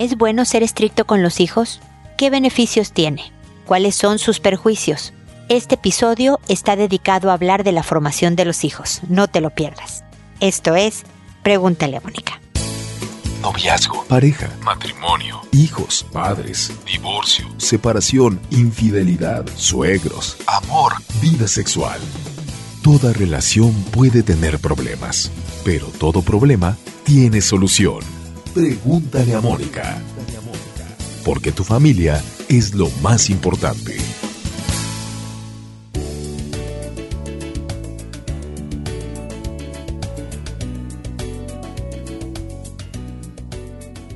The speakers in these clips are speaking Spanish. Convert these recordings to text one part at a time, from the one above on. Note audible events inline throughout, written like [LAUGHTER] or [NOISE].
¿Es bueno ser estricto con los hijos? ¿Qué beneficios tiene? ¿Cuáles son sus perjuicios? Este episodio está dedicado a hablar de la formación de los hijos. No te lo pierdas. Esto es Pregúntale a Mónica. Noviazgo, pareja, matrimonio, hijos, padres, divorcio, separación, infidelidad, suegros, amor, vida sexual. Toda relación puede tener problemas, pero todo problema tiene solución. Pregúntale a Mónica. Porque tu familia es lo más importante.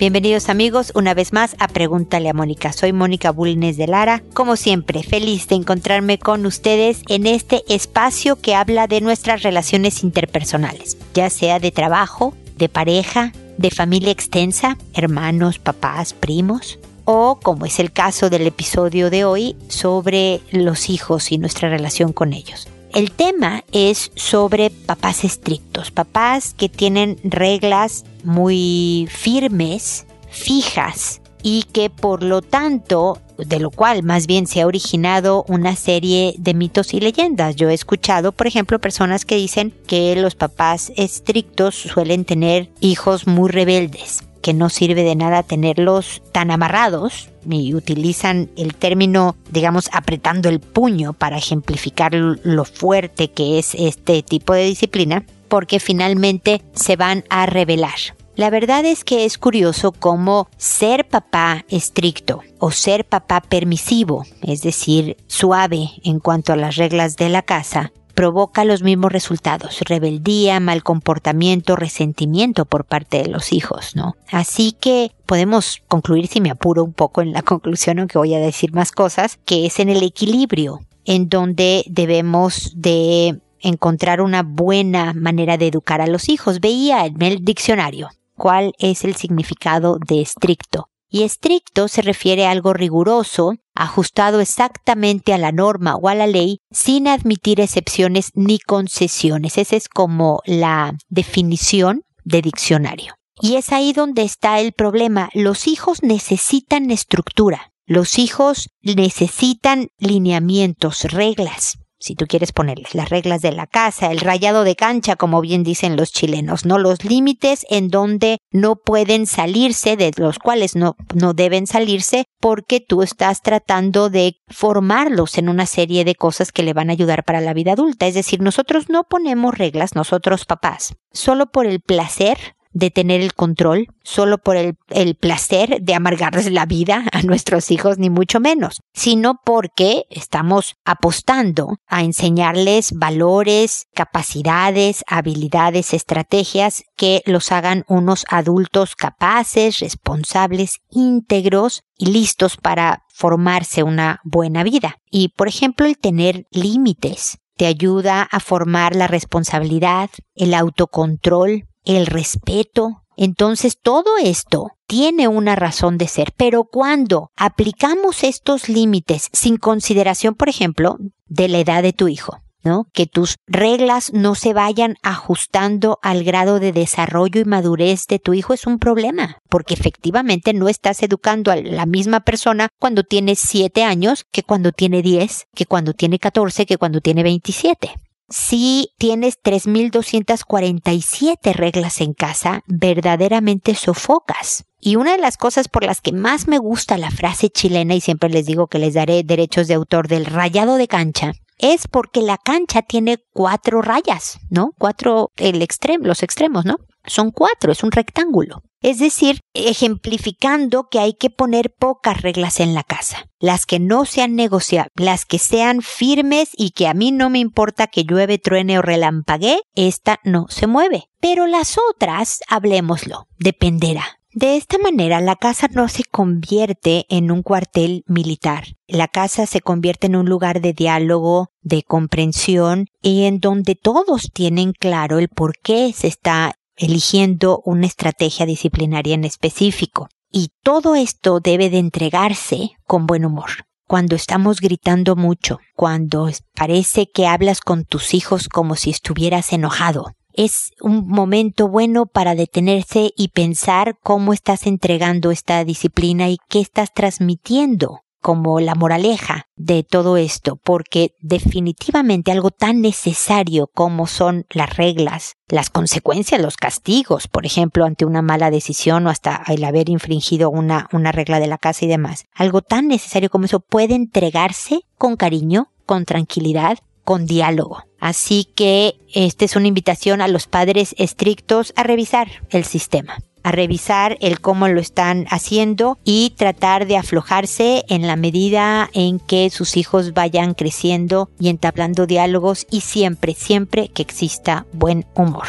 Bienvenidos amigos una vez más a Pregúntale a Mónica. Soy Mónica Bulnes de Lara. Como siempre, feliz de encontrarme con ustedes en este espacio que habla de nuestras relaciones interpersonales, ya sea de trabajo, de pareja, de familia extensa, hermanos, papás, primos, o como es el caso del episodio de hoy, sobre los hijos y nuestra relación con ellos. El tema es sobre papás estrictos, papás que tienen reglas muy firmes, fijas, y que por lo tanto, de lo cual más bien se ha originado una serie de mitos y leyendas. Yo he escuchado, por ejemplo, personas que dicen que los papás estrictos suelen tener hijos muy rebeldes que no sirve de nada tenerlos tan amarrados y utilizan el término, digamos, apretando el puño para ejemplificar lo fuerte que es este tipo de disciplina, porque finalmente se van a revelar. La verdad es que es curioso cómo ser papá estricto o ser papá permisivo, es decir, suave en cuanto a las reglas de la casa, provoca los mismos resultados, rebeldía, mal comportamiento, resentimiento por parte de los hijos, ¿no? Así que podemos concluir, si me apuro un poco en la [LAUGHS] conclusión, aunque voy a decir más cosas, que es en el equilibrio, en donde debemos de encontrar una buena manera de educar a los hijos. Veía en el diccionario cuál es el significado de estricto. Y estricto se refiere a algo riguroso, ajustado exactamente a la norma o a la ley, sin admitir excepciones ni concesiones. Esa es como la definición de diccionario. Y es ahí donde está el problema. Los hijos necesitan estructura. Los hijos necesitan lineamientos, reglas si tú quieres ponerles las reglas de la casa, el rayado de cancha, como bien dicen los chilenos, ¿no? Los límites en donde no pueden salirse, de los cuales no, no deben salirse, porque tú estás tratando de formarlos en una serie de cosas que le van a ayudar para la vida adulta. Es decir, nosotros no ponemos reglas, nosotros papás, solo por el placer de tener el control, solo por el, el, placer de amargarles la vida a nuestros hijos, ni mucho menos, sino porque estamos apostando a enseñarles valores, capacidades, habilidades, estrategias que los hagan unos adultos capaces, responsables, íntegros y listos para formarse una buena vida. Y, por ejemplo, el tener límites te ayuda a formar la responsabilidad, el autocontrol, el respeto. Entonces todo esto tiene una razón de ser, pero cuando aplicamos estos límites sin consideración, por ejemplo, de la edad de tu hijo, ¿no? Que tus reglas no se vayan ajustando al grado de desarrollo y madurez de tu hijo es un problema, porque efectivamente no estás educando a la misma persona cuando tiene 7 años que cuando tiene 10, que cuando tiene 14, que cuando tiene 27 si tienes 3.247 reglas en casa, verdaderamente sofocas. Y una de las cosas por las que más me gusta la frase chilena, y siempre les digo que les daré derechos de autor del rayado de cancha, es porque la cancha tiene cuatro rayas, ¿no? Cuatro, el extremo, los extremos, ¿no? Son cuatro, es un rectángulo. Es decir, ejemplificando que hay que poner pocas reglas en la casa, las que no sean negociables, las que sean firmes y que a mí no me importa que llueve, truene o relampaguee, esta no se mueve. Pero las otras, hablemoslo, dependerá. De esta manera, la casa no se convierte en un cuartel militar. La casa se convierte en un lugar de diálogo, de comprensión y en donde todos tienen claro el por qué se está eligiendo una estrategia disciplinaria en específico. Y todo esto debe de entregarse con buen humor. Cuando estamos gritando mucho, cuando parece que hablas con tus hijos como si estuvieras enojado, es un momento bueno para detenerse y pensar cómo estás entregando esta disciplina y qué estás transmitiendo como la moraleja de todo esto, porque definitivamente algo tan necesario como son las reglas, las consecuencias, los castigos, por ejemplo, ante una mala decisión o hasta el haber infringido una, una regla de la casa y demás, algo tan necesario como eso puede entregarse con cariño, con tranquilidad, con diálogo. Así que esta es una invitación a los padres estrictos a revisar el sistema a revisar el cómo lo están haciendo y tratar de aflojarse en la medida en que sus hijos vayan creciendo y entablando diálogos y siempre, siempre que exista buen humor.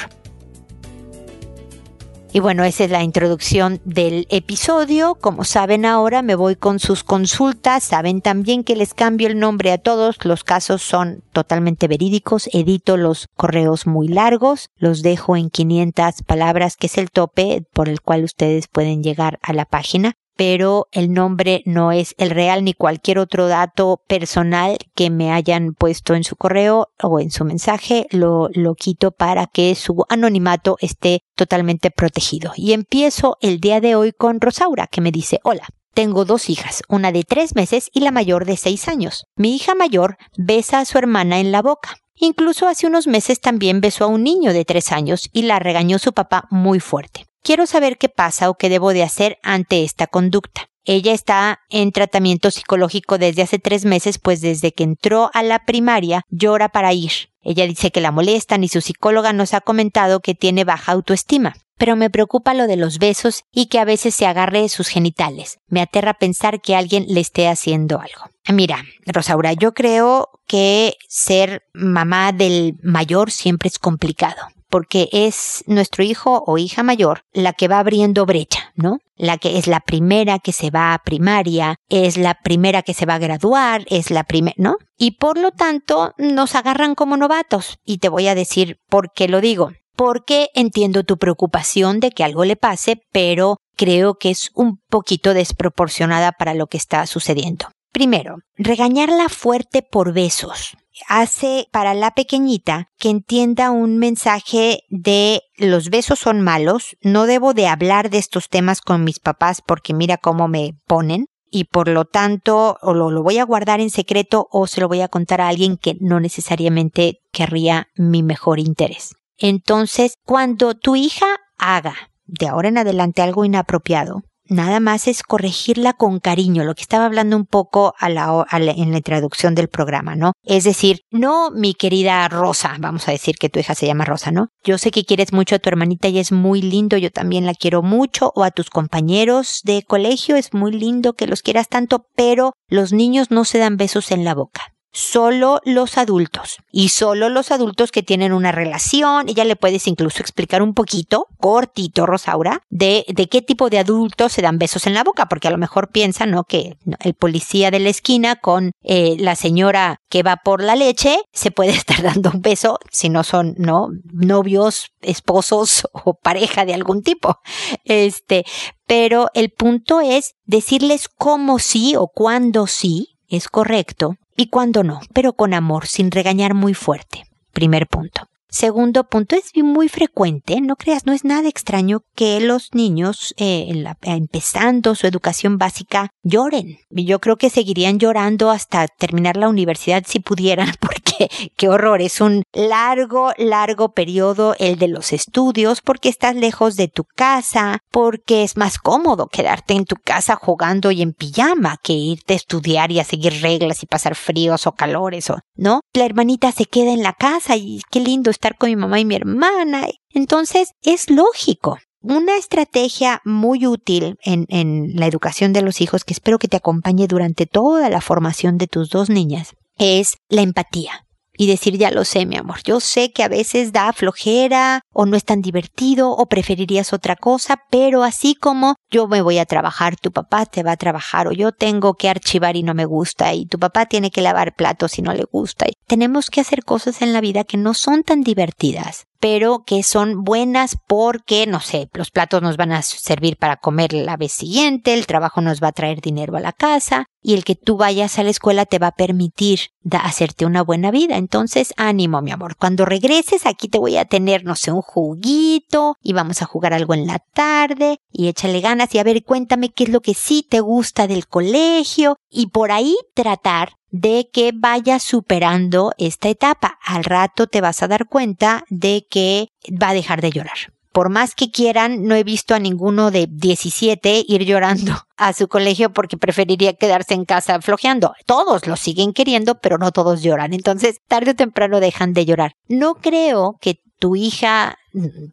Y bueno, esa es la introducción del episodio. Como saben ahora, me voy con sus consultas. Saben también que les cambio el nombre a todos. Los casos son totalmente verídicos. Edito los correos muy largos. Los dejo en 500 palabras, que es el tope por el cual ustedes pueden llegar a la página pero el nombre no es el real ni cualquier otro dato personal que me hayan puesto en su correo o en su mensaje, lo, lo quito para que su anonimato esté totalmente protegido. Y empiezo el día de hoy con Rosaura, que me dice, hola. Tengo dos hijas, una de tres meses y la mayor de seis años. Mi hija mayor besa a su hermana en la boca. Incluso hace unos meses también besó a un niño de tres años y la regañó su papá muy fuerte. Quiero saber qué pasa o qué debo de hacer ante esta conducta. Ella está en tratamiento psicológico desde hace tres meses, pues desde que entró a la primaria llora para ir. Ella dice que la molestan y su psicóloga nos ha comentado que tiene baja autoestima. Pero me preocupa lo de los besos y que a veces se agarre sus genitales. Me aterra pensar que alguien le esté haciendo algo. Mira, Rosaura, yo creo que ser mamá del mayor siempre es complicado porque es nuestro hijo o hija mayor la que va abriendo brecha, ¿no? La que es la primera que se va a primaria, es la primera que se va a graduar, es la primera, ¿no? Y por lo tanto nos agarran como novatos. Y te voy a decir por qué lo digo. Porque entiendo tu preocupación de que algo le pase, pero creo que es un poquito desproporcionada para lo que está sucediendo. Primero, regañarla fuerte por besos hace para la pequeñita que entienda un mensaje de los besos son malos, no debo de hablar de estos temas con mis papás porque mira cómo me ponen y por lo tanto o lo, lo voy a guardar en secreto o se lo voy a contar a alguien que no necesariamente querría mi mejor interés. Entonces, cuando tu hija haga de ahora en adelante algo inapropiado, nada más es corregirla con cariño, lo que estaba hablando un poco a la, en la introducción del programa, ¿no? Es decir, no mi querida Rosa, vamos a decir que tu hija se llama Rosa, ¿no? Yo sé que quieres mucho a tu hermanita y es muy lindo, yo también la quiero mucho, o a tus compañeros de colegio, es muy lindo que los quieras tanto, pero los niños no se dan besos en la boca solo los adultos y solo los adultos que tienen una relación. Ella le puedes incluso explicar un poquito, cortito, Rosaura, de, de qué tipo de adultos se dan besos en la boca, porque a lo mejor piensa, ¿no? Que el policía de la esquina con eh, la señora que va por la leche se puede [LAUGHS] estar dando un beso si no son, ¿no? Novios, esposos [LAUGHS] o pareja de algún tipo. Este, pero el punto es decirles cómo sí o cuándo sí es correcto y cuando no, pero con amor, sin regañar muy fuerte. Primer punto. Segundo punto, es muy frecuente, no creas, no es nada extraño que los niños, eh, empezando su educación básica, lloren. Yo creo que seguirían llorando hasta terminar la universidad si pudieran, [LAUGHS] porque [LAUGHS] qué horror, es un largo, largo periodo el de los estudios, porque estás lejos de tu casa, porque es más cómodo quedarte en tu casa jugando y en pijama que irte a estudiar y a seguir reglas y pasar fríos o calores, o, ¿no? La hermanita se queda en la casa y qué lindo estar con mi mamá y mi hermana. Entonces, es lógico una estrategia muy útil en, en, la educación de los hijos que espero que te acompañe durante toda la formación de tus dos niñas es la empatía y decir ya lo sé, mi amor. Yo sé que a veces da flojera o no es tan divertido o preferirías otra cosa, pero así como yo me voy a trabajar, tu papá te va a trabajar o yo tengo que archivar y no me gusta y tu papá tiene que lavar platos y no le gusta. Y tenemos que hacer cosas en la vida que no son tan divertidas pero que son buenas porque, no sé, los platos nos van a servir para comer la vez siguiente, el trabajo nos va a traer dinero a la casa y el que tú vayas a la escuela te va a permitir hacerte una buena vida. Entonces, ánimo, mi amor. Cuando regreses aquí te voy a tener, no sé, un juguito y vamos a jugar algo en la tarde y échale ganas y a ver, cuéntame qué es lo que sí te gusta del colegio y por ahí tratar de que vayas superando esta etapa. Al rato te vas a dar cuenta de que va a dejar de llorar. Por más que quieran, no he visto a ninguno de 17 ir llorando a su colegio porque preferiría quedarse en casa flojeando. Todos lo siguen queriendo, pero no todos lloran. Entonces, tarde o temprano dejan de llorar. No creo que tu hija,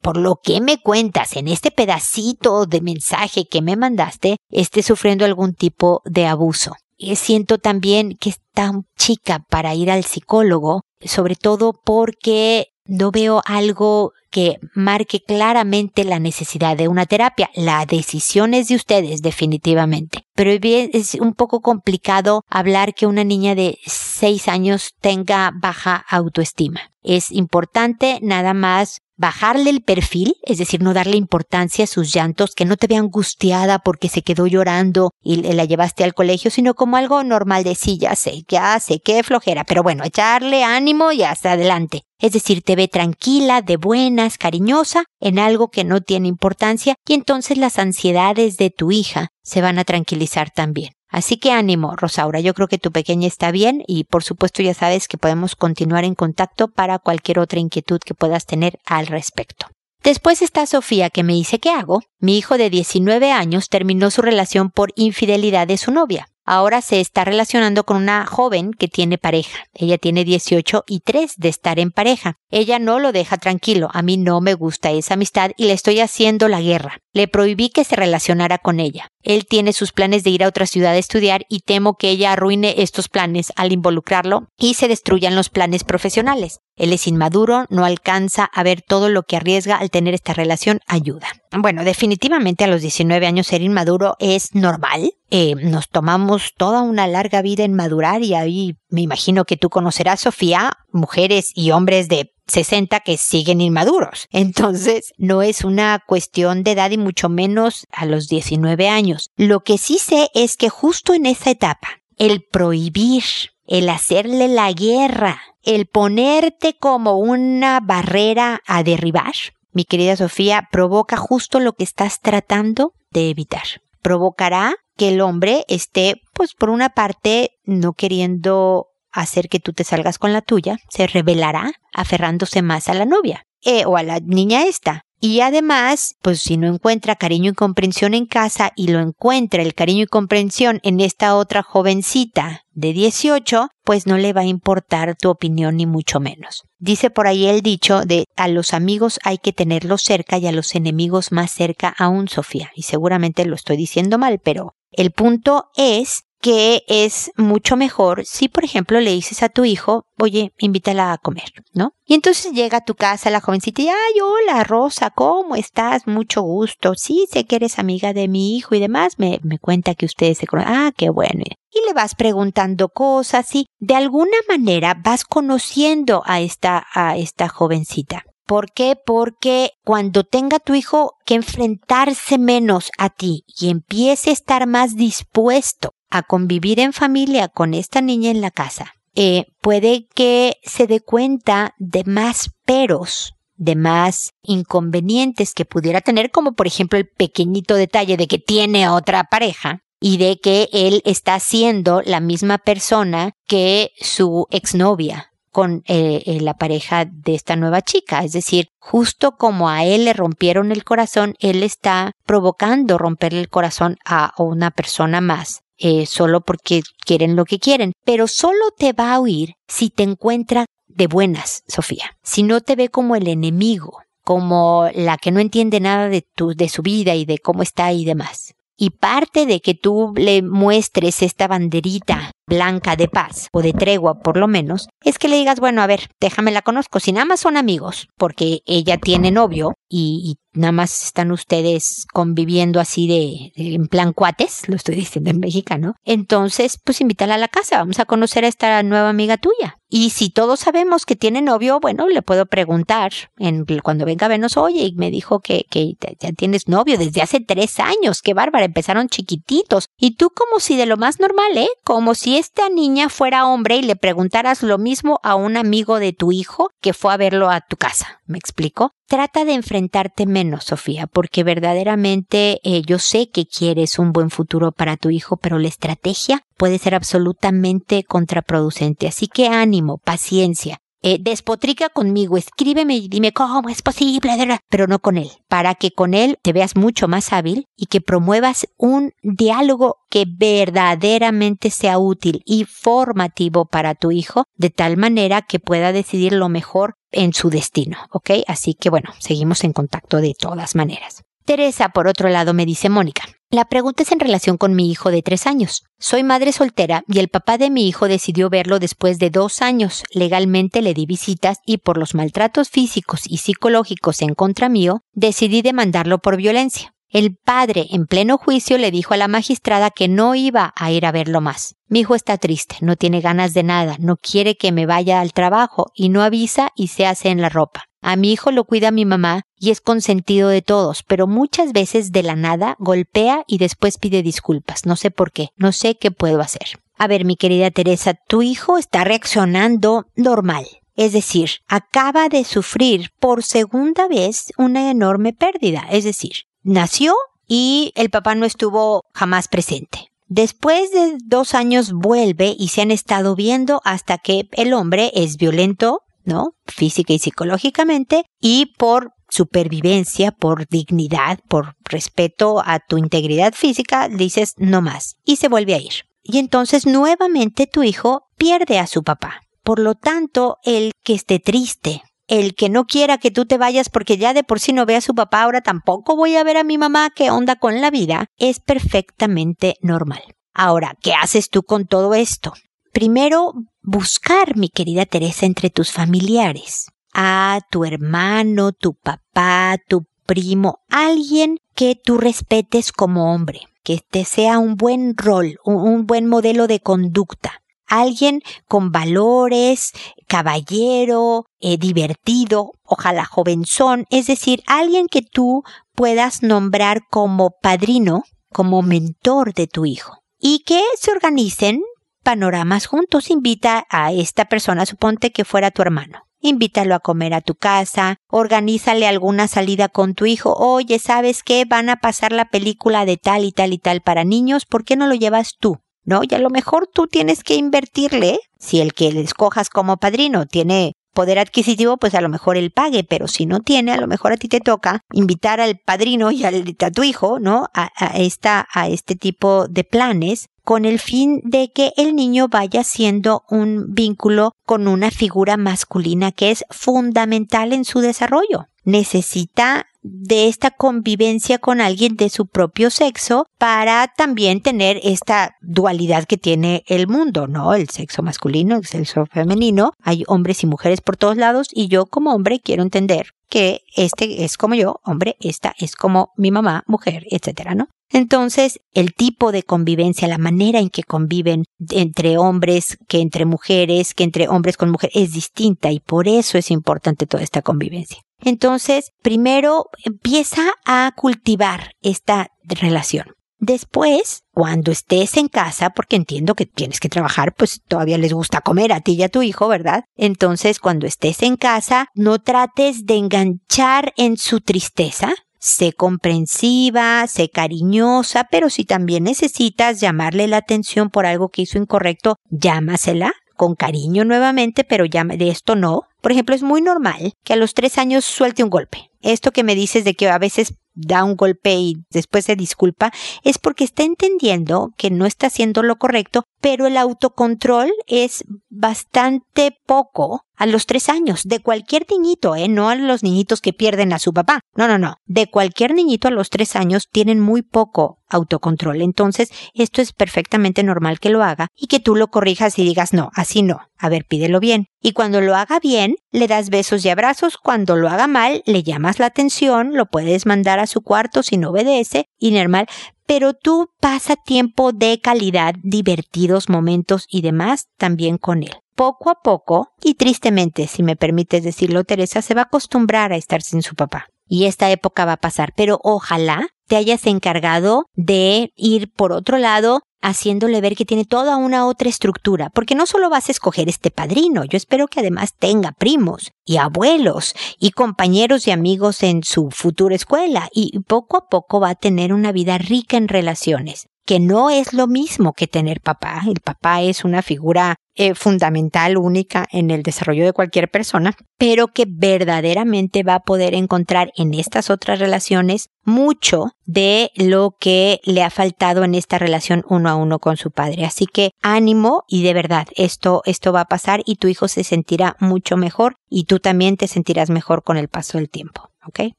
por lo que me cuentas en este pedacito de mensaje que me mandaste, esté sufriendo algún tipo de abuso siento también que es tan chica para ir al psicólogo, sobre todo porque no veo algo que marque claramente la necesidad de una terapia. La decisión es de ustedes, definitivamente. Pero es un poco complicado hablar que una niña de 6 años tenga baja autoestima. Es importante nada más bajarle el perfil, es decir, no darle importancia a sus llantos, que no te vea angustiada porque se quedó llorando y la llevaste al colegio, sino como algo normal de sí, ya sé, ya sé, qué flojera, pero bueno, echarle ánimo y hasta adelante. Es decir, te ve tranquila, de buenas, cariñosa, en algo que no tiene importancia y entonces las ansiedades de tu hija se van a tranquilizar también. Así que ánimo, Rosaura, yo creo que tu pequeña está bien y por supuesto ya sabes que podemos continuar en contacto para cualquier otra inquietud que puedas tener al respecto. Después está Sofía que me dice ¿qué hago? Mi hijo de 19 años terminó su relación por infidelidad de su novia ahora se está relacionando con una joven que tiene pareja. Ella tiene 18 y 3 de estar en pareja. Ella no lo deja tranquilo. A mí no me gusta esa amistad y le estoy haciendo la guerra. Le prohibí que se relacionara con ella. Él tiene sus planes de ir a otra ciudad a estudiar y temo que ella arruine estos planes al involucrarlo y se destruyan los planes profesionales. Él es inmaduro, no alcanza a ver todo lo que arriesga al tener esta relación, ayuda. Bueno, definitivamente a los 19 años ser inmaduro es normal. Eh, nos tomamos toda una larga vida en madurar y ahí me imagino que tú conocerás, Sofía, mujeres y hombres de 60 que siguen inmaduros. Entonces, no es una cuestión de edad y mucho menos a los 19 años. Lo que sí sé es que justo en esa etapa, el prohibir, el hacerle la guerra, el ponerte como una barrera a derribar, mi querida Sofía, provoca justo lo que estás tratando de evitar. Provocará que el hombre esté, pues por una parte, no queriendo hacer que tú te salgas con la tuya, se revelará aferrándose más a la novia eh, o a la niña esta. Y además, pues si no encuentra cariño y comprensión en casa y lo encuentra el cariño y comprensión en esta otra jovencita de 18, pues no le va a importar tu opinión ni mucho menos. Dice por ahí el dicho de a los amigos hay que tenerlos cerca y a los enemigos más cerca aún, Sofía. Y seguramente lo estoy diciendo mal, pero el punto es que es mucho mejor si, por ejemplo, le dices a tu hijo, oye, invítala a comer, ¿no? Y entonces llega a tu casa la jovencita y, ay, hola, Rosa, ¿cómo estás? Mucho gusto. Sí, sé que eres amiga de mi hijo y demás. Me, me cuenta que ustedes se conocen. Ah, qué bueno. Y le vas preguntando cosas y de alguna manera vas conociendo a esta, a esta jovencita. ¿Por qué? Porque cuando tenga tu hijo que enfrentarse menos a ti y empiece a estar más dispuesto a convivir en familia con esta niña en la casa, eh, puede que se dé cuenta de más peros, de más inconvenientes que pudiera tener, como por ejemplo el pequeñito detalle de que tiene otra pareja y de que él está siendo la misma persona que su exnovia con eh, eh, la pareja de esta nueva chica. Es decir, justo como a él le rompieron el corazón, él está provocando romperle el corazón a una persona más. Eh, solo porque quieren lo que quieren, pero solo te va a oír si te encuentra de buenas, Sofía. Si no te ve como el enemigo, como la que no entiende nada de, tu, de su vida y de cómo está y demás. Y parte de que tú le muestres esta banderita blanca de paz o de tregua por lo menos, es que le digas, bueno, a ver, déjame la conozco. Si nada más son amigos, porque ella tiene novio y, nada más están ustedes conviviendo así de, en plan cuates, lo estoy [LAUGHS] diciendo en mexicano, entonces pues invítala a la casa, vamos a conocer a esta nueva amiga tuya. Y si todos sabemos que tiene novio, bueno, le puedo preguntar en, cuando venga a vernos, oye, y me dijo que, que ya tienes novio desde hace tres años, qué bárbara, empezaron chiquititos. Y tú como si de lo más normal, ¿eh? Como si esta niña fuera hombre y le preguntaras lo mismo a un amigo de tu hijo que fue a verlo a tu casa. ¿Me explico? Trata de enfrentarte menos, Sofía, porque verdaderamente eh, yo sé que quieres un buen futuro para tu hijo, pero la estrategia puede ser absolutamente contraproducente. Así que ánimo, paciencia. Eh, despotrica conmigo, escríbeme y dime cómo es posible, pero no con él, para que con él te veas mucho más hábil y que promuevas un diálogo que verdaderamente sea útil y formativo para tu hijo, de tal manera que pueda decidir lo mejor en su destino, ¿ok? Así que bueno, seguimos en contacto de todas maneras. Teresa, por otro lado, me dice Mónica, la pregunta es en relación con mi hijo de tres años. Soy madre soltera y el papá de mi hijo decidió verlo después de dos años. Legalmente le di visitas y por los maltratos físicos y psicológicos en contra mío, decidí demandarlo por violencia. El padre, en pleno juicio, le dijo a la magistrada que no iba a ir a verlo más. Mi hijo está triste, no tiene ganas de nada, no quiere que me vaya al trabajo y no avisa y se hace en la ropa. A mi hijo lo cuida mi mamá y es consentido de todos, pero muchas veces de la nada golpea y después pide disculpas. No sé por qué, no sé qué puedo hacer. A ver, mi querida Teresa, tu hijo está reaccionando normal. Es decir, acaba de sufrir por segunda vez una enorme pérdida. Es decir, nació y el papá no estuvo jamás presente. Después de dos años vuelve y se han estado viendo hasta que el hombre es violento ¿no? Física y psicológicamente, y por supervivencia, por dignidad, por respeto a tu integridad física, dices no más y se vuelve a ir. Y entonces nuevamente tu hijo pierde a su papá. Por lo tanto, el que esté triste, el que no quiera que tú te vayas porque ya de por sí no ve a su papá, ahora tampoco voy a ver a mi mamá qué onda con la vida, es perfectamente normal. Ahora, ¿qué haces tú con todo esto? Primero, buscar, mi querida Teresa, entre tus familiares, a tu hermano, tu papá, tu primo, alguien que tú respetes como hombre, que te sea un buen rol, un, buen modelo de conducta, alguien con valores, caballero, eh, divertido, ojalá jovenzón, es decir, alguien que tú puedas nombrar como padrino, como mentor de tu hijo, y que se organicen panoramas juntos. Invita a esta persona, suponte que fuera tu hermano. Invítalo a comer a tu casa, organízale alguna salida con tu hijo. Oye, ¿sabes qué? Van a pasar la película de tal y tal y tal para niños, ¿por qué no lo llevas tú? ¿No? Y a lo mejor tú tienes que invertirle, si el que le escojas como padrino tiene poder adquisitivo, pues a lo mejor él pague, pero si no tiene, a lo mejor a ti te toca invitar al padrino y al, a tu hijo, ¿no? A, a, esta, a este tipo de planes con el fin de que el niño vaya siendo un vínculo con una figura masculina que es fundamental en su desarrollo. Necesita de esta convivencia con alguien de su propio sexo para también tener esta dualidad que tiene el mundo, ¿no? El sexo masculino, el sexo femenino, hay hombres y mujeres por todos lados y yo como hombre quiero entender que este es como yo, hombre, esta es como mi mamá, mujer, etcétera, ¿no? Entonces, el tipo de convivencia, la manera en que conviven entre hombres que entre mujeres, que entre hombres con mujeres, es distinta y por eso es importante toda esta convivencia. Entonces, primero empieza a cultivar esta relación. Después, cuando estés en casa, porque entiendo que tienes que trabajar, pues todavía les gusta comer a ti y a tu hijo, ¿verdad? Entonces, cuando estés en casa, no trates de enganchar en su tristeza, Sé comprensiva, sé cariñosa, pero si también necesitas llamarle la atención por algo que hizo incorrecto, llámasela con cariño nuevamente, pero llame de esto no. Por ejemplo, es muy normal que a los tres años suelte un golpe. Esto que me dices de que a veces da un golpe y después se disculpa, es porque está entendiendo que no está haciendo lo correcto, pero el autocontrol es bastante poco a los tres años, de cualquier niñito, ¿eh? No a los niñitos que pierden a su papá. No, no, no. De cualquier niñito a los tres años tienen muy poco autocontrol. Entonces, esto es perfectamente normal que lo haga y que tú lo corrijas y digas, no, así no. A ver, pídelo bien. Y cuando lo haga bien, le das besos y abrazos. Cuando lo haga mal, le llamas la atención, lo puedes mandar a su cuarto si no obedece y normal. Pero tú pasa tiempo de calidad, divertidos momentos y demás también con él poco a poco, y tristemente, si me permites decirlo, Teresa, se va a acostumbrar a estar sin su papá. Y esta época va a pasar, pero ojalá te hayas encargado de ir por otro lado haciéndole ver que tiene toda una otra estructura, porque no solo vas a escoger este padrino, yo espero que además tenga primos y abuelos y compañeros y amigos en su futura escuela y poco a poco va a tener una vida rica en relaciones que no es lo mismo que tener papá. El papá es una figura eh, fundamental, única en el desarrollo de cualquier persona, pero que verdaderamente va a poder encontrar en estas otras relaciones mucho de lo que le ha faltado en esta relación uno a uno con su padre. Así que ánimo y de verdad esto, esto va a pasar y tu hijo se sentirá mucho mejor y tú también te sentirás mejor con el paso del tiempo. ¿Ok?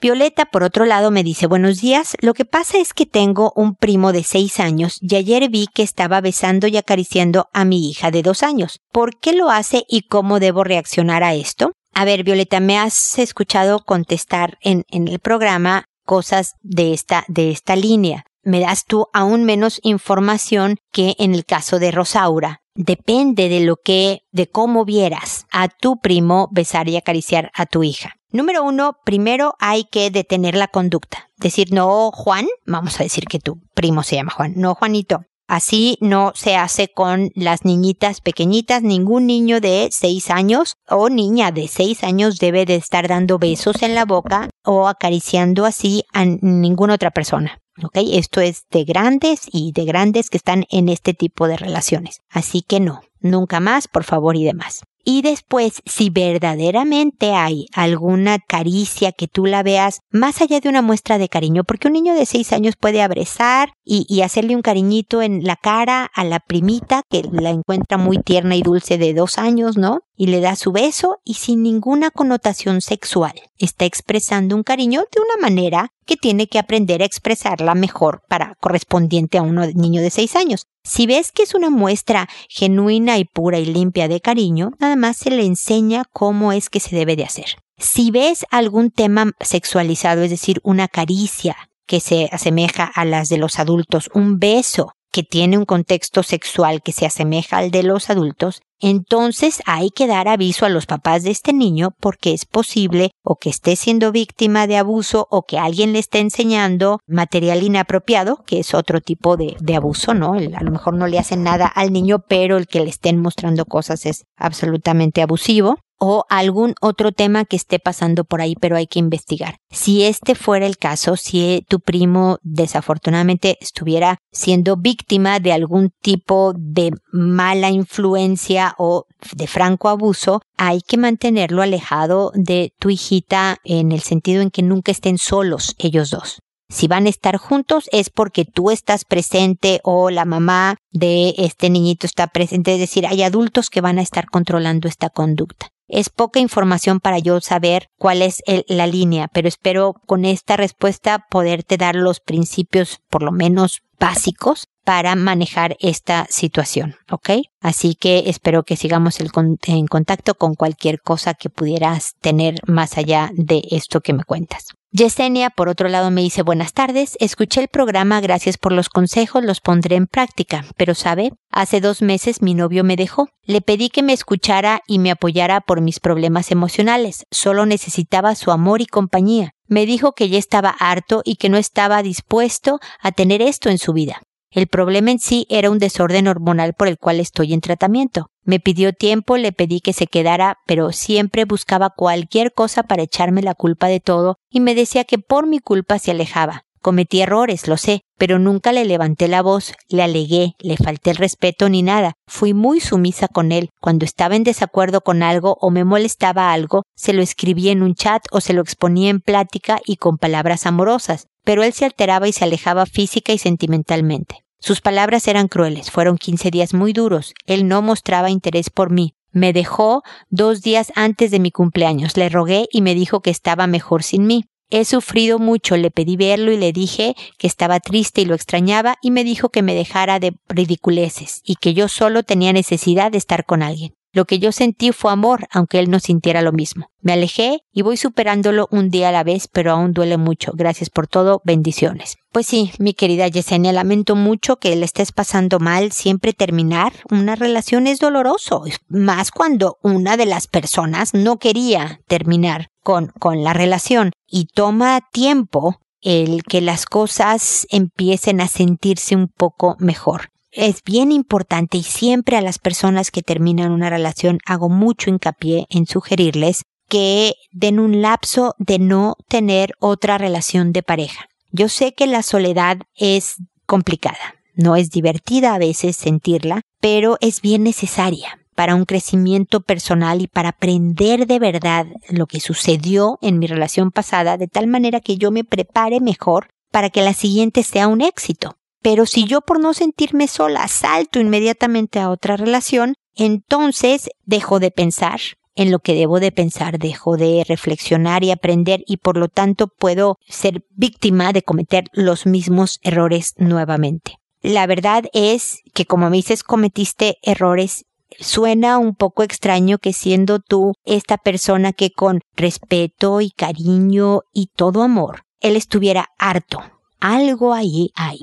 Violeta, por otro lado, me dice buenos días. Lo que pasa es que tengo un primo de seis años y ayer vi que estaba besando y acariciando a mi hija de dos años. ¿Por qué lo hace y cómo debo reaccionar a esto? A ver, Violeta, me has escuchado contestar en, en el programa cosas de esta, de esta línea. Me das tú aún menos información que en el caso de Rosaura. Depende de lo que, de cómo vieras a tu primo besar y acariciar a tu hija. Número uno, primero hay que detener la conducta. Decir, no, Juan, vamos a decir que tu primo se llama Juan, no, Juanito. Así no se hace con las niñitas pequeñitas. Ningún niño de seis años o niña de seis años debe de estar dando besos en la boca o acariciando así a ninguna otra persona. ¿Ok? Esto es de grandes y de grandes que están en este tipo de relaciones. Así que no, nunca más, por favor y demás. Y después, si verdaderamente hay alguna caricia que tú la veas más allá de una muestra de cariño, porque un niño de seis años puede abrazar y, y, hacerle un cariñito en la cara a la primita que la encuentra muy tierna y dulce de dos años, ¿no? Y le da su beso y sin ninguna connotación sexual. Está expresando un cariño de una manera que tiene que aprender a expresarla mejor para correspondiente a un niño de seis años. Si ves que es una muestra genuina y pura y limpia de cariño, nada más se le enseña cómo es que se debe de hacer. Si ves algún tema sexualizado, es decir, una caricia que se asemeja a las de los adultos, un beso, que tiene un contexto sexual que se asemeja al de los adultos, entonces hay que dar aviso a los papás de este niño porque es posible o que esté siendo víctima de abuso o que alguien le esté enseñando material inapropiado, que es otro tipo de, abuso, ¿no? A lo mejor no le hacen nada al niño, pero el que le estén mostrando cosas es absolutamente abusivo o algún otro tema que esté pasando por ahí, pero hay que investigar. Si este fuera el caso, si tu primo desafortunadamente estuviera siendo víctima de algún tipo de mala influencia o de franco abuso, hay que mantenerlo alejado de tu hijita en el sentido en que nunca estén solos ellos dos. Si van a estar juntos es porque tú estás presente o la mamá de este niñito está presente, es decir, hay adultos que van a estar controlando esta conducta. Es poca información para yo saber cuál es la línea, pero espero con esta respuesta poderte dar los principios por lo menos básicos para manejar esta situación, ¿ok? Así que espero que sigamos en contacto con cualquier cosa que pudieras tener más allá de esto que me cuentas. Yesenia, por otro lado, me dice buenas tardes, escuché el programa, gracias por los consejos, los pondré en práctica, pero sabe, hace dos meses mi novio me dejó. Le pedí que me escuchara y me apoyara por mis problemas emocionales, solo necesitaba su amor y compañía. Me dijo que ya estaba harto y que no estaba dispuesto a tener esto en su vida. El problema en sí era un desorden hormonal por el cual estoy en tratamiento. Me pidió tiempo, le pedí que se quedara, pero siempre buscaba cualquier cosa para echarme la culpa de todo y me decía que por mi culpa se alejaba. Cometí errores, lo sé, pero nunca le levanté la voz, le alegué, le falté el respeto ni nada. Fui muy sumisa con él. Cuando estaba en desacuerdo con algo o me molestaba algo, se lo escribía en un chat o se lo exponía en plática y con palabras amorosas, pero él se alteraba y se alejaba física y sentimentalmente. Sus palabras eran crueles, fueron 15 días muy duros. Él no mostraba interés por mí. Me dejó dos días antes de mi cumpleaños. Le rogué y me dijo que estaba mejor sin mí. He sufrido mucho, le pedí verlo y le dije que estaba triste y lo extrañaba y me dijo que me dejara de ridiculeces y que yo solo tenía necesidad de estar con alguien. Lo que yo sentí fue amor, aunque él no sintiera lo mismo. Me alejé y voy superándolo un día a la vez, pero aún duele mucho. Gracias por todo, bendiciones. Pues sí, mi querida Yesenia, lamento mucho que le estés pasando mal. Siempre terminar una relación es doloroso, más cuando una de las personas no quería terminar con, con la relación y toma tiempo el que las cosas empiecen a sentirse un poco mejor es bien importante y siempre a las personas que terminan una relación hago mucho hincapié en sugerirles que den un lapso de no tener otra relación de pareja. Yo sé que la soledad es complicada, no es divertida a veces sentirla, pero es bien necesaria para un crecimiento personal y para aprender de verdad lo que sucedió en mi relación pasada de tal manera que yo me prepare mejor para que la siguiente sea un éxito. Pero si yo por no sentirme sola salto inmediatamente a otra relación, entonces dejo de pensar en lo que debo de pensar, dejo de reflexionar y aprender y por lo tanto puedo ser víctima de cometer los mismos errores nuevamente. La verdad es que como me dices cometiste errores Suena un poco extraño que siendo tú esta persona que con respeto y cariño y todo amor, él estuviera harto. Algo ahí hay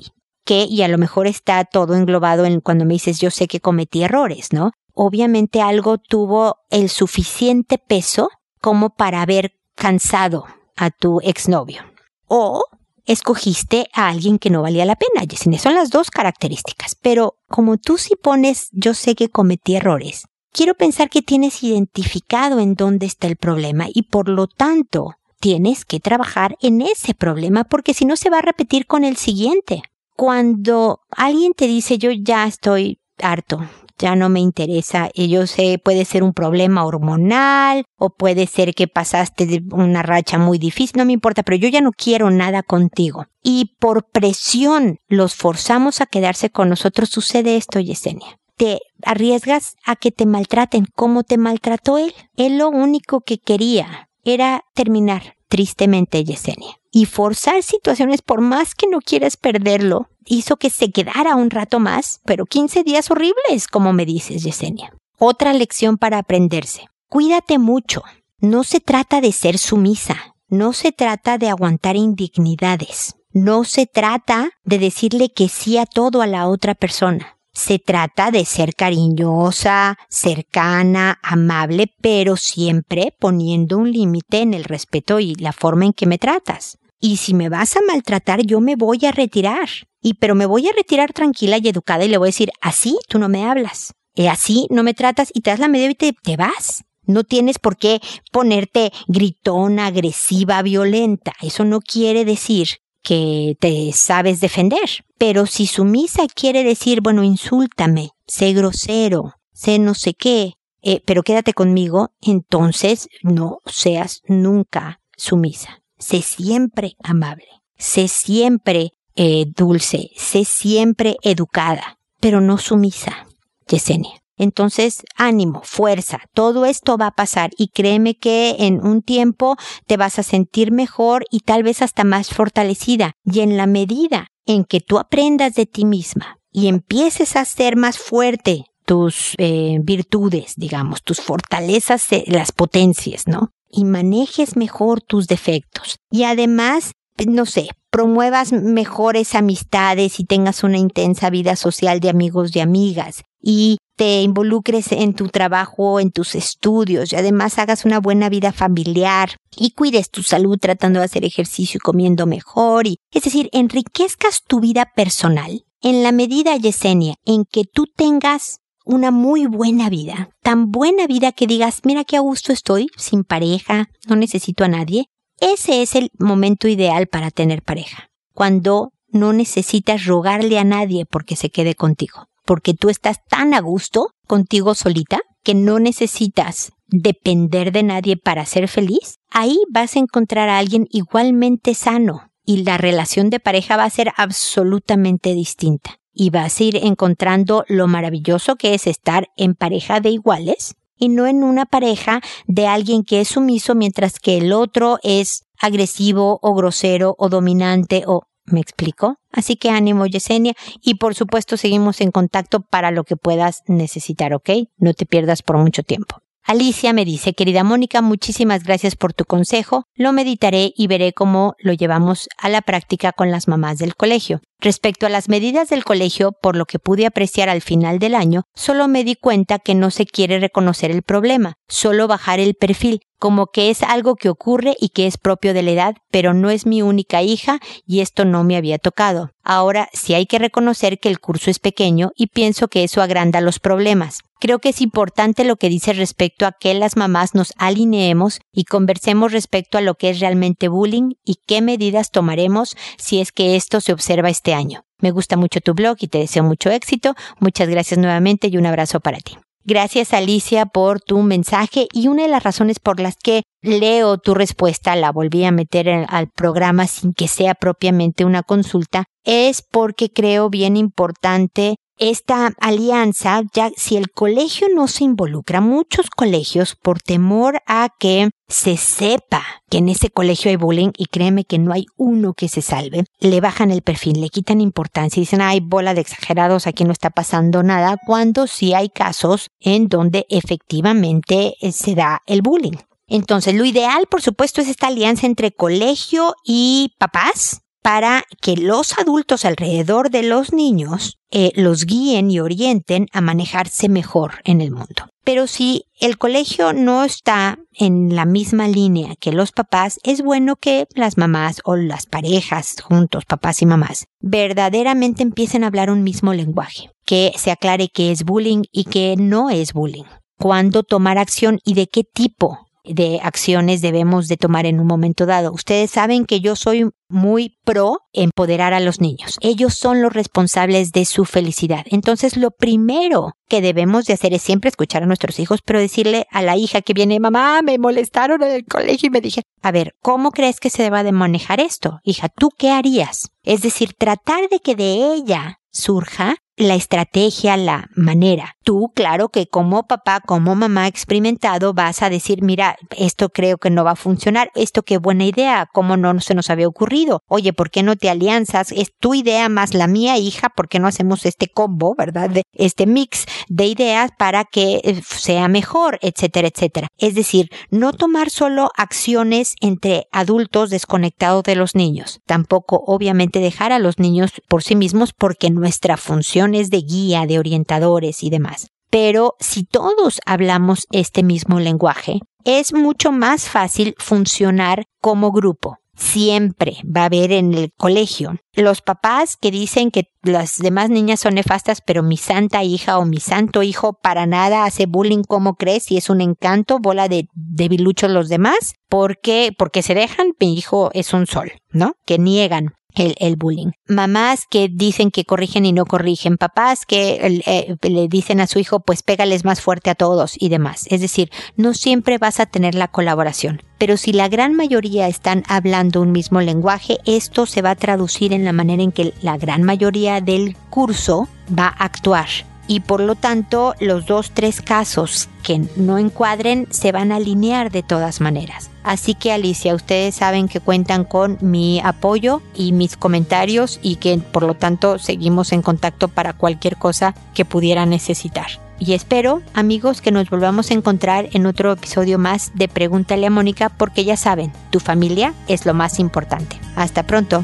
y a lo mejor está todo englobado en cuando me dices yo sé que cometí errores, ¿no? Obviamente algo tuvo el suficiente peso como para haber cansado a tu exnovio. O escogiste a alguien que no valía la pena, Yesenia. Son las dos características. Pero como tú sí pones yo sé que cometí errores, quiero pensar que tienes identificado en dónde está el problema y por lo tanto tienes que trabajar en ese problema porque si no se va a repetir con el siguiente cuando alguien te dice yo ya estoy harto, ya no me interesa, y yo sé, puede ser un problema hormonal o puede ser que pasaste una racha muy difícil, no me importa, pero yo ya no quiero nada contigo. Y por presión los forzamos a quedarse con nosotros, sucede esto, Yesenia. Te arriesgas a que te maltraten como te maltrató él. Él lo único que quería era terminar, tristemente, Yesenia. Y forzar situaciones por más que no quieras perderlo, hizo que se quedara un rato más, pero 15 días horribles, como me dices, Yesenia. Otra lección para aprenderse. Cuídate mucho. No se trata de ser sumisa. No se trata de aguantar indignidades. No se trata de decirle que sí a todo a la otra persona. Se trata de ser cariñosa, cercana, amable, pero siempre poniendo un límite en el respeto y la forma en que me tratas. Y si me vas a maltratar, yo me voy a retirar. Y pero me voy a retirar tranquila y educada y le voy a decir, así tú no me hablas. Y así no me tratas y te das la media y te, te vas. No tienes por qué ponerte gritona, agresiva, violenta. Eso no quiere decir que te sabes defender. Pero si sumisa quiere decir, bueno, insúltame, sé grosero, sé no sé qué, eh, pero quédate conmigo, entonces no seas nunca sumisa. Sé siempre amable, sé siempre eh, dulce, sé siempre educada, pero no sumisa, Yesenia. Entonces, ánimo, fuerza, todo esto va a pasar y créeme que en un tiempo te vas a sentir mejor y tal vez hasta más fortalecida. Y en la medida en que tú aprendas de ti misma y empieces a ser más fuerte tus eh, virtudes, digamos, tus fortalezas, eh, las potencias, ¿no? Y manejes mejor tus defectos. Y además, no sé, promuevas mejores amistades y tengas una intensa vida social de amigos y amigas y te involucres en tu trabajo, en tus estudios y además hagas una buena vida familiar y cuides tu salud tratando de hacer ejercicio y comiendo mejor y, es decir, enriquezcas tu vida personal en la medida, Yesenia, en que tú tengas una muy buena vida, tan buena vida que digas, mira qué a gusto estoy, sin pareja, no necesito a nadie, ese es el momento ideal para tener pareja, cuando no necesitas rogarle a nadie porque se quede contigo, porque tú estás tan a gusto contigo solita que no necesitas depender de nadie para ser feliz, ahí vas a encontrar a alguien igualmente sano y la relación de pareja va a ser absolutamente distinta. Y vas a ir encontrando lo maravilloso que es estar en pareja de iguales y no en una pareja de alguien que es sumiso mientras que el otro es agresivo o grosero o dominante o ¿Me explico? Así que ánimo, Yesenia. Y por supuesto, seguimos en contacto para lo que puedas necesitar, ¿ok? No te pierdas por mucho tiempo. Alicia me dice, querida Mónica, muchísimas gracias por tu consejo. Lo meditaré y veré cómo lo llevamos a la práctica con las mamás del colegio. Respecto a las medidas del colegio, por lo que pude apreciar al final del año, solo me di cuenta que no se quiere reconocer el problema, solo bajar el perfil, como que es algo que ocurre y que es propio de la edad, pero no es mi única hija y esto no me había tocado. Ahora sí hay que reconocer que el curso es pequeño y pienso que eso agranda los problemas. Creo que es importante lo que dice respecto a que las mamás nos alineemos y conversemos respecto a lo que es realmente bullying y qué medidas tomaremos si es que esto se observa este año. Me gusta mucho tu blog y te deseo mucho éxito. Muchas gracias nuevamente y un abrazo para ti. Gracias Alicia por tu mensaje y una de las razones por las que leo tu respuesta, la volví a meter al programa sin que sea propiamente una consulta, es porque creo bien importante esta alianza, ya si el colegio no se involucra, muchos colegios por temor a que se sepa que en ese colegio hay bullying y créeme que no hay uno que se salve, le bajan el perfil, le quitan importancia y dicen, ay, bola de exagerados, aquí no está pasando nada, cuando sí hay casos en donde efectivamente eh, se da el bullying. Entonces, lo ideal, por supuesto, es esta alianza entre colegio y papás, para que los adultos alrededor de los niños eh, los guíen y orienten a manejarse mejor en el mundo. Pero si el colegio no está en la misma línea que los papás, es bueno que las mamás o las parejas juntos, papás y mamás, verdaderamente empiecen a hablar un mismo lenguaje, que se aclare qué es bullying y qué no es bullying, cuándo tomar acción y de qué tipo de acciones debemos de tomar en un momento dado. Ustedes saben que yo soy muy pro empoderar a los niños. Ellos son los responsables de su felicidad. Entonces, lo primero que debemos de hacer es siempre escuchar a nuestros hijos, pero decirle a la hija que viene, mamá, me molestaron en el colegio y me dije, a ver, ¿cómo crees que se deba de manejar esto? Hija, ¿tú qué harías? Es decir, tratar de que de ella surja la estrategia, la manera. Tú, claro que como papá, como mamá experimentado, vas a decir, mira, esto creo que no va a funcionar, esto qué buena idea, cómo no se nos había ocurrido. Oye, ¿por qué no te alianzas? Es tu idea más la mía, hija, ¿por qué no hacemos este combo, verdad? De este mix de ideas para que eh, sea mejor, etcétera, etcétera. Es decir, no tomar solo acciones entre adultos desconectados de los niños. Tampoco, obviamente, dejar a los niños por sí mismos porque nuestra función de guía, de orientadores y demás. Pero si todos hablamos este mismo lenguaje, es mucho más fácil funcionar como grupo. Siempre va a haber en el colegio los papás que dicen que las demás niñas son nefastas, pero mi santa hija o mi santo hijo para nada hace bullying como crees y es un encanto, bola de debiluchos los demás, porque, porque se dejan, mi hijo es un sol, ¿no? Que niegan el, el, bullying. Mamás que dicen que corrigen y no corrigen. Papás que eh, le dicen a su hijo, pues pégales más fuerte a todos y demás. Es decir, no siempre vas a tener la colaboración. Pero si la gran mayoría están hablando un mismo lenguaje, esto se va a traducir en la manera en que la gran mayoría del curso va a actuar y por lo tanto los dos, tres casos que no encuadren se van a alinear de todas maneras. Así que Alicia, ustedes saben que cuentan con mi apoyo y mis comentarios y que por lo tanto seguimos en contacto para cualquier cosa que pudiera necesitar. Y espero, amigos, que nos volvamos a encontrar en otro episodio más de Pregúntale a Mónica porque ya saben, tu familia es lo más importante. Hasta pronto.